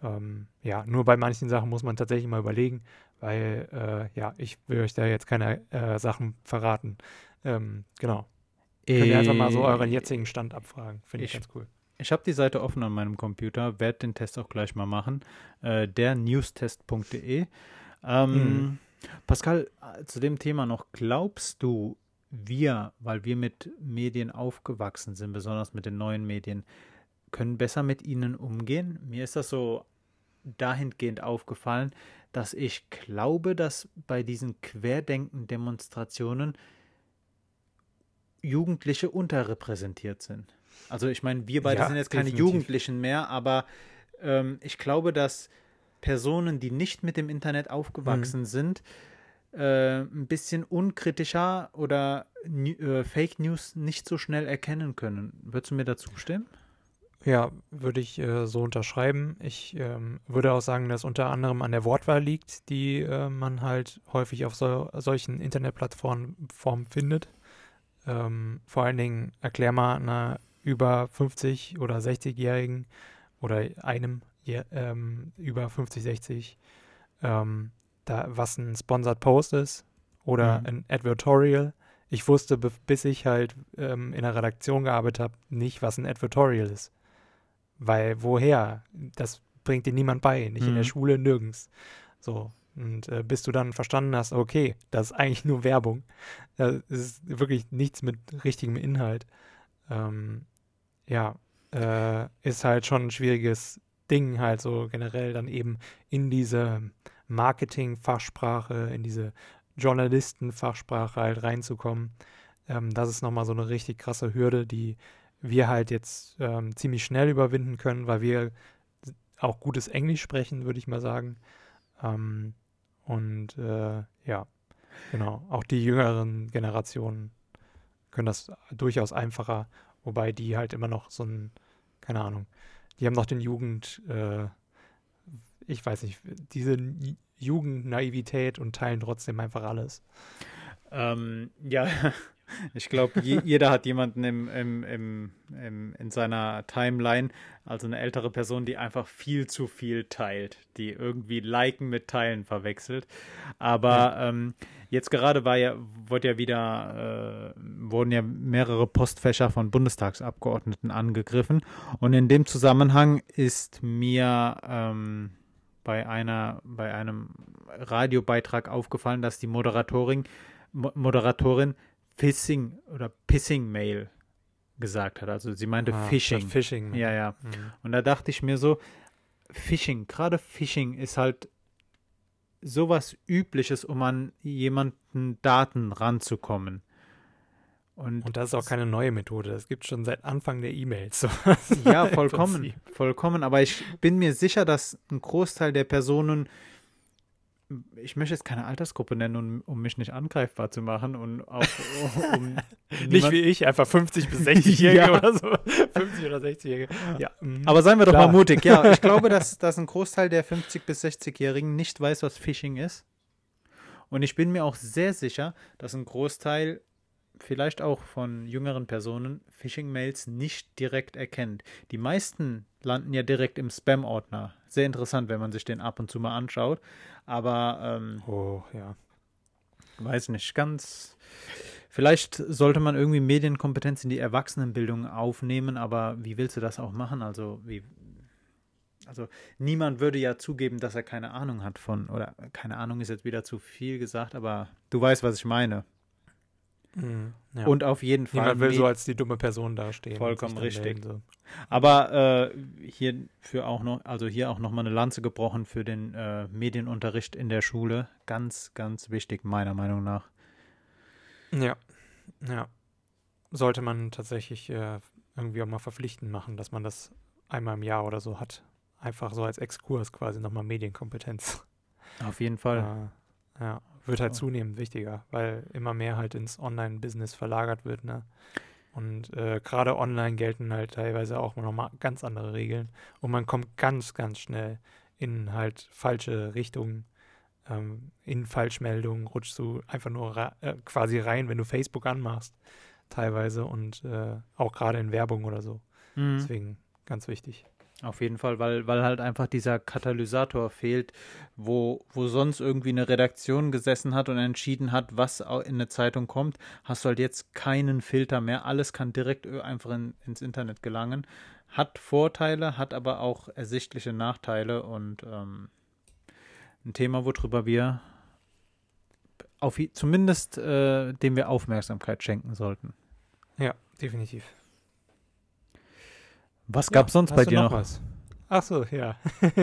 Ähm, ja, nur bei manchen Sachen muss man tatsächlich mal überlegen, weil äh, ja, ich will euch da jetzt keine äh, Sachen verraten. Ähm, genau. Äh, Könnt ihr einfach mal so äh, euren jetzigen Stand abfragen. Finde ich, ich, ganz cool. Ich habe die Seite offen an meinem Computer, werde den Test auch gleich mal machen. Äh, der newstest.de. Ähm, mhm. Pascal, zu dem Thema noch, glaubst du, wir, weil wir mit Medien aufgewachsen sind, besonders mit den neuen Medien, können besser mit ihnen umgehen? Mir ist das so dahingehend aufgefallen, dass ich glaube, dass bei diesen Querdenken-Demonstrationen Jugendliche unterrepräsentiert sind. Also ich meine, wir beide ja, sind jetzt keine Jugendlichen mehr, aber ähm, ich glaube, dass Personen, die nicht mit dem Internet aufgewachsen mhm. sind, äh, ein bisschen unkritischer oder äh, Fake News nicht so schnell erkennen können. Würdest du mir dazu stimmen? Ja, würde ich äh, so unterschreiben. Ich ähm, würde auch sagen, dass unter anderem an der Wortwahl liegt, die äh, man halt häufig auf so, solchen Internetplattformen findet. Ähm, vor allen Dingen erklär mal einer über 50 oder 60-Jährigen oder einem ja, ähm, über 50, 60, ähm, da, was ein Sponsored Post ist oder mhm. ein Advertorial. Ich wusste, bis ich halt ähm, in der Redaktion gearbeitet habe, nicht, was ein Advertorial ist. Weil woher? Das bringt dir niemand bei, nicht mhm. in der mhm. Schule, nirgends. So. Und äh, bis du dann verstanden hast, okay, das ist eigentlich nur Werbung. Das ist wirklich nichts mit richtigem Inhalt. Ähm, ja, äh, ist halt schon ein schwieriges Ding halt so generell dann eben in diese Marketing-Fachsprache, in diese Journalisten-Fachsprache halt reinzukommen. Ähm, das ist nochmal so eine richtig krasse Hürde, die wir halt jetzt ähm, ziemlich schnell überwinden können, weil wir auch gutes Englisch sprechen, würde ich mal sagen. Ähm, und äh, ja, genau, auch die jüngeren Generationen können das durchaus einfacher, wobei die halt immer noch so ein, keine Ahnung, die haben noch den Jugend, äh, ich weiß nicht, diese Jugendnaivität und teilen trotzdem einfach alles. Ähm, ja, ich glaube, jeder hat jemanden im, im, im, im, in seiner Timeline, also eine ältere Person, die einfach viel zu viel teilt, die irgendwie Liken mit Teilen verwechselt. Aber ja. ähm, jetzt gerade war ja, wurde ja wieder, äh, wurden ja mehrere Postfächer von Bundestagsabgeordneten angegriffen. Und in dem Zusammenhang ist mir ähm, bei einer, bei einem Radiobeitrag aufgefallen, dass die Moderatorin, Moderatorin Phishing oder Pissing Mail gesagt hat. Also sie meinte ah, Phishing. Phishing. Ja, ja. Mhm. Und da dachte ich mir so, Phishing, gerade Phishing ist halt sowas Übliches, um an jemanden Daten ranzukommen. Und, und, das ist auch keine neue Methode. Das gibt es schon seit Anfang der E-Mails. ja, vollkommen. vollkommen. Aber ich bin mir sicher, dass ein Großteil der Personen ich möchte jetzt keine Altersgruppe nennen, um, um mich nicht angreifbar zu machen und auch um nicht wie ich, einfach 50 bis 60-Jährige ja. oder so. 50 oder 60-Jährige. Ja. Mhm. Aber seien wir Klar. doch mal mutig. Ja, ich glaube, dass, dass ein Großteil der 50 bis 60-Jährigen nicht weiß, was Phishing ist. Und ich bin mir auch sehr sicher, dass ein Großteil vielleicht auch von jüngeren Personen Phishing-Mails nicht direkt erkennt. Die meisten landen ja direkt im Spam-Ordner. Sehr interessant, wenn man sich den ab und zu mal anschaut. Aber ähm, oh, ja. Weiß nicht, ganz. Vielleicht sollte man irgendwie Medienkompetenz in die Erwachsenenbildung aufnehmen, aber wie willst du das auch machen? Also, wie, also niemand würde ja zugeben, dass er keine Ahnung hat von, oder keine Ahnung ist jetzt wieder zu viel gesagt, aber du weißt, was ich meine. Mhm, ja. Und auf jeden Fall. Niemand will so als die dumme Person dastehen. Vollkommen richtig. Melden, so. Aber äh, hier für auch noch, also hier auch nochmal eine Lanze gebrochen für den äh, Medienunterricht in der Schule. Ganz, ganz wichtig, meiner Meinung nach. Ja, ja. Sollte man tatsächlich äh, irgendwie auch mal verpflichtend machen, dass man das einmal im Jahr oder so hat. Einfach so als Exkurs quasi nochmal Medienkompetenz. Auf jeden Fall. Ja wird halt zunehmend wichtiger, weil immer mehr halt ins Online-Business verlagert wird, ne? Und äh, gerade online gelten halt teilweise auch nochmal ganz andere Regeln. Und man kommt ganz, ganz schnell in halt falsche Richtungen, ähm, in Falschmeldungen, rutschst du einfach nur äh, quasi rein, wenn du Facebook anmachst, teilweise und äh, auch gerade in Werbung oder so. Mhm. Deswegen ganz wichtig. Auf jeden Fall, weil, weil halt einfach dieser Katalysator fehlt, wo, wo sonst irgendwie eine Redaktion gesessen hat und entschieden hat, was in eine Zeitung kommt, hast du halt jetzt keinen Filter mehr. Alles kann direkt einfach in, ins Internet gelangen. Hat Vorteile, hat aber auch ersichtliche Nachteile und ähm, ein Thema, worüber wir auf, zumindest äh, dem wir Aufmerksamkeit schenken sollten. Ja, definitiv. Was gab es ja, sonst bei dir noch? noch? Was? Ach so, ja.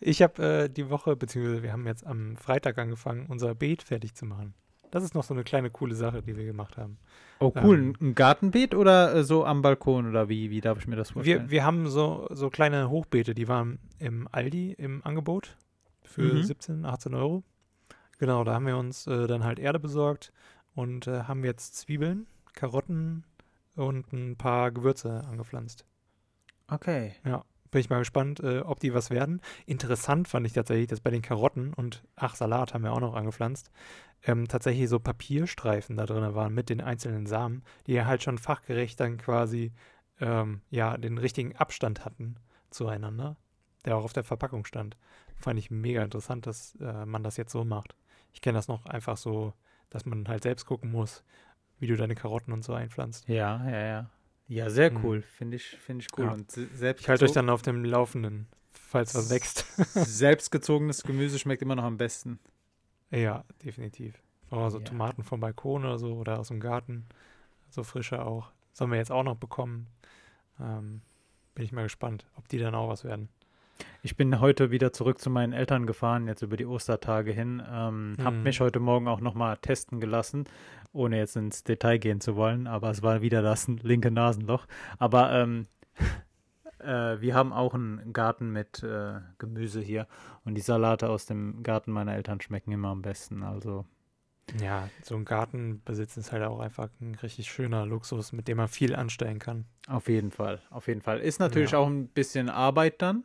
ich habe äh, die Woche, beziehungsweise wir haben jetzt am Freitag angefangen, unser Beet fertig zu machen. Das ist noch so eine kleine coole Sache, die wir gemacht haben. Oh, cool. Ähm, ein Gartenbeet oder äh, so am Balkon oder wie, wie darf ich mir das vorstellen? Wir, wir haben so, so kleine Hochbeete, die waren im Aldi im Angebot für mhm. 17, 18 Euro. Genau, da haben wir uns äh, dann halt Erde besorgt und äh, haben jetzt Zwiebeln, Karotten, und ein paar Gewürze angepflanzt. Okay. Ja, bin ich mal gespannt, äh, ob die was werden. Interessant fand ich tatsächlich, dass bei den Karotten und ach, Salat haben wir auch noch angepflanzt, ähm, tatsächlich so Papierstreifen da drin waren mit den einzelnen Samen, die halt schon fachgerecht dann quasi ähm, ja den richtigen Abstand hatten zueinander, der auch auf der Verpackung stand. Fand ich mega interessant, dass äh, man das jetzt so macht. Ich kenne das noch einfach so, dass man halt selbst gucken muss, wie du deine Karotten und so einpflanzt. Ja, ja, ja. Ja, sehr mhm. cool. Finde ich, find ich cool. Ja. Und selbst ich halte euch dann auf dem Laufenden, falls was wächst. Selbstgezogenes Gemüse schmeckt immer noch am besten. Ja, definitiv. Oh, so ja. Tomaten vom Balkon oder so oder aus dem Garten. So frische auch. Sollen wir jetzt auch noch bekommen. Ähm, bin ich mal gespannt, ob die dann auch was werden. Ich bin heute wieder zurück zu meinen Eltern gefahren, jetzt über die Ostertage hin. Ähm, mhm. Habe mich heute Morgen auch nochmal testen gelassen, ohne jetzt ins Detail gehen zu wollen, aber es war wieder das linke Nasenloch. Aber ähm, äh, wir haben auch einen Garten mit äh, Gemüse hier und die Salate aus dem Garten meiner Eltern schmecken immer am besten. Also ja, so ein Garten besitzen ist halt auch einfach ein richtig schöner Luxus, mit dem man viel anstellen kann. Auf jeden Fall, auf jeden Fall. Ist natürlich ja. auch ein bisschen Arbeit dann.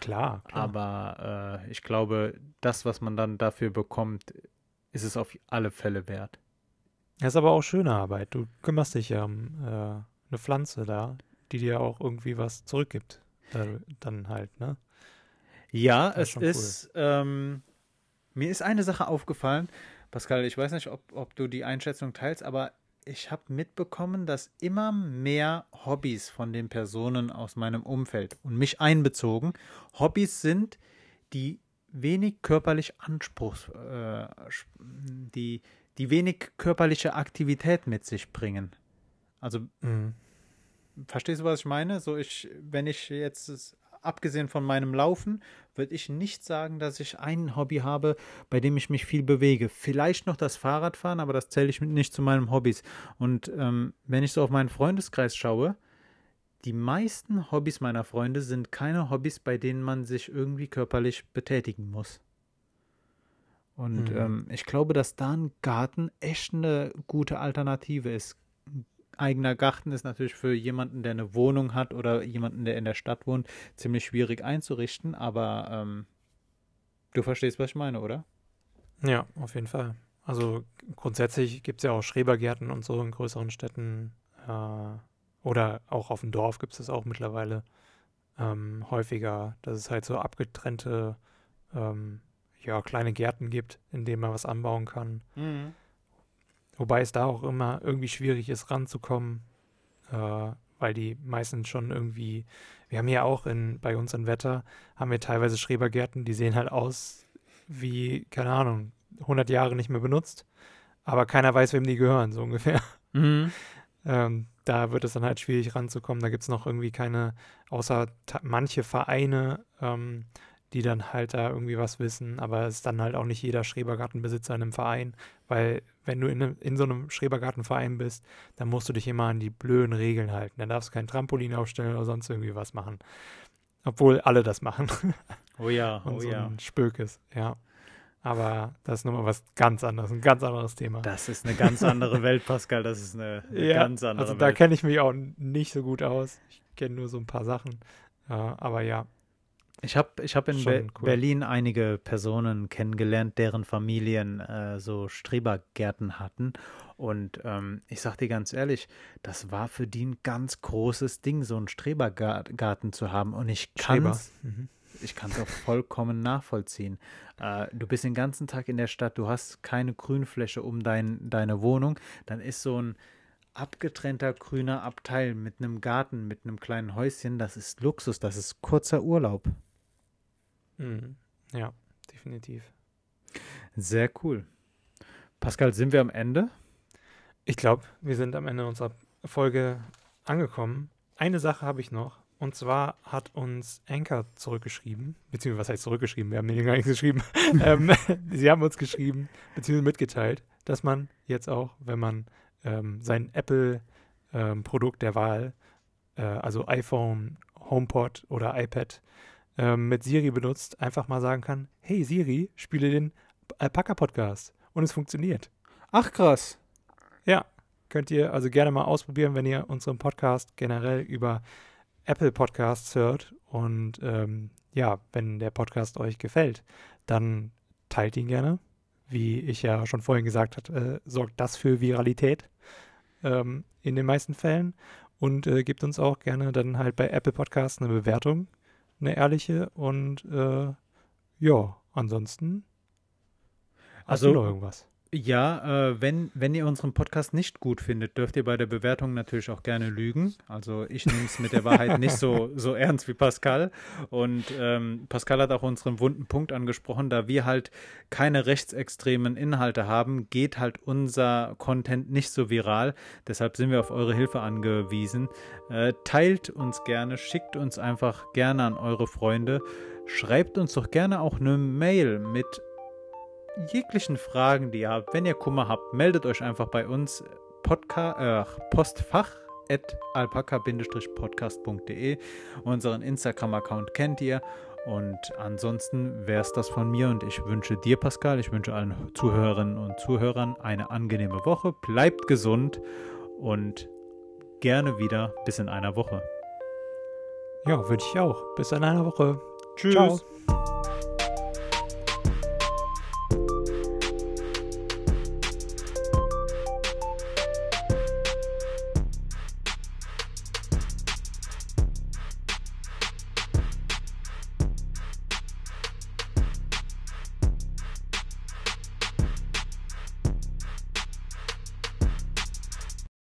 Klar, klar. Aber äh, ich glaube, das, was man dann dafür bekommt, ist es auf alle Fälle wert. Das ist aber auch schöne Arbeit. Du kümmerst dich ja um äh, eine Pflanze da, die dir auch irgendwie was zurückgibt. Äh, dann halt, ne? Ja, es ist, cool. ähm, mir ist eine Sache aufgefallen. Pascal, ich weiß nicht, ob, ob du die Einschätzung teilst, aber ich habe mitbekommen, dass immer mehr Hobbys von den Personen aus meinem Umfeld und mich einbezogen Hobbys sind, die wenig körperlich Anspruch, äh, die, die wenig körperliche Aktivität mit sich bringen. Also, mhm. verstehst du, was ich meine? So, ich, wenn ich jetzt abgesehen von meinem Laufen, würde ich nicht sagen, dass ich ein Hobby habe, bei dem ich mich viel bewege. Vielleicht noch das Fahrradfahren, aber das zähle ich nicht zu meinen Hobbys. Und ähm, wenn ich so auf meinen Freundeskreis schaue, die meisten Hobbys meiner Freunde sind keine Hobbys, bei denen man sich irgendwie körperlich betätigen muss. Und mhm. ähm, ich glaube, dass da ein Garten echt eine gute Alternative ist eigener Garten ist natürlich für jemanden, der eine Wohnung hat oder jemanden, der in der Stadt wohnt, ziemlich schwierig einzurichten, aber ähm, du verstehst, was ich meine, oder? Ja, auf jeden Fall. Also grundsätzlich gibt es ja auch Schrebergärten und so in größeren Städten äh, oder auch auf dem Dorf gibt es das auch mittlerweile ähm, häufiger, dass es halt so abgetrennte ähm, ja, kleine Gärten gibt, in denen man was anbauen kann. Mhm. Wobei es da auch immer irgendwie schwierig ist, ranzukommen, äh, weil die meistens schon irgendwie, wir haben ja auch in, bei uns in Wetter, haben wir teilweise Schrebergärten, die sehen halt aus wie, keine Ahnung, 100 Jahre nicht mehr benutzt, aber keiner weiß, wem die gehören, so ungefähr. Mhm. ähm, da wird es dann halt schwierig ranzukommen. Da gibt es noch irgendwie keine, außer manche Vereine, ähm, die dann halt da irgendwie was wissen, aber es ist dann halt auch nicht jeder Schrebergartenbesitzer in einem Verein, weil wenn du in, in so einem Schrebergartenverein bist, dann musst du dich immer an die blöden Regeln halten. Dann darfst du kein Trampolin aufstellen oder sonst irgendwie was machen. Obwohl alle das machen. Oh ja, oh so ja. Spök ist, ja. Aber das ist nochmal was ganz anderes, ein ganz anderes Thema. Das ist eine ganz andere Welt, Pascal. Das ist eine, eine ja, ganz andere also Welt. Also da kenne ich mich auch nicht so gut aus. Ich kenne nur so ein paar Sachen. Ja, aber ja, ich habe ich hab in Be cool. Berlin einige Personen kennengelernt, deren Familien äh, so Strebergärten hatten. Und ähm, ich sag dir ganz ehrlich, das war für die ein ganz großes Ding, so einen Strebergarten zu haben. Und ich kann es mhm. ich kann's auch vollkommen nachvollziehen. Äh, du bist den ganzen Tag in der Stadt, du hast keine Grünfläche um dein, deine Wohnung, dann ist so ein abgetrennter grüner Abteil mit einem Garten, mit einem kleinen Häuschen, das ist Luxus, das ist kurzer Urlaub. Mhm. Ja, definitiv. Sehr cool. Pascal, sind wir am Ende? Ich glaube, wir sind am Ende unserer Folge angekommen. Eine Sache habe ich noch. Und zwar hat uns Anchor zurückgeschrieben, beziehungsweise was heißt zurückgeschrieben? Wir haben den gar nicht geschrieben. ähm, sie haben uns geschrieben, beziehungsweise mitgeteilt, dass man jetzt auch, wenn man ähm, sein Apple-Produkt ähm, der Wahl, äh, also iPhone, HomePod oder iPad, ähm, mit Siri benutzt, einfach mal sagen kann, hey Siri, spiele den Alpaka-Podcast. Und es funktioniert. Ach krass. Ja, könnt ihr also gerne mal ausprobieren, wenn ihr unseren Podcast generell über Apple Podcasts hört. Und ähm, ja, wenn der Podcast euch gefällt, dann teilt ihn gerne. Wie ich ja schon vorhin gesagt habe, äh, sorgt das für Viralität ähm, in den meisten Fällen. Und äh, gebt uns auch gerne dann halt bei Apple Podcasts eine Bewertung eine ehrliche und äh, ja, ansonsten hast also, du noch irgendwas? Ja, äh, wenn, wenn ihr unseren Podcast nicht gut findet, dürft ihr bei der Bewertung natürlich auch gerne lügen. Also ich nehme es mit der Wahrheit nicht so, so ernst wie Pascal. Und ähm, Pascal hat auch unseren wunden Punkt angesprochen, da wir halt keine rechtsextremen Inhalte haben, geht halt unser Content nicht so viral. Deshalb sind wir auf eure Hilfe angewiesen. Äh, teilt uns gerne, schickt uns einfach gerne an eure Freunde. Schreibt uns doch gerne auch eine Mail mit jeglichen Fragen, die ihr habt, wenn ihr Kummer habt, meldet euch einfach bei uns Podca äh, Postfach alpaka-podcast.de. Unseren Instagram-Account kennt ihr. Und ansonsten wäre es das von mir und ich wünsche dir, Pascal, ich wünsche allen Zuhörerinnen und Zuhörern eine angenehme Woche. Bleibt gesund und gerne wieder bis in einer Woche. Ja, wünsche ich auch. Bis in einer Woche. Tschüss. Ciao.